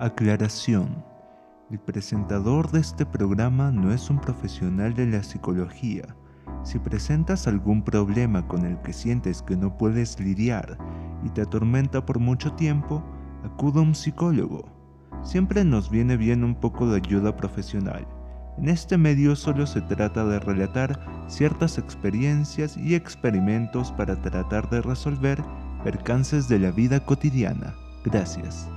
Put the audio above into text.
Aclaración. El presentador de este programa no es un profesional de la psicología. Si presentas algún problema con el que sientes que no puedes lidiar y te atormenta por mucho tiempo, acuda a un psicólogo. Siempre nos viene bien un poco de ayuda profesional. En este medio solo se trata de relatar ciertas experiencias y experimentos para tratar de resolver percances de la vida cotidiana. Gracias.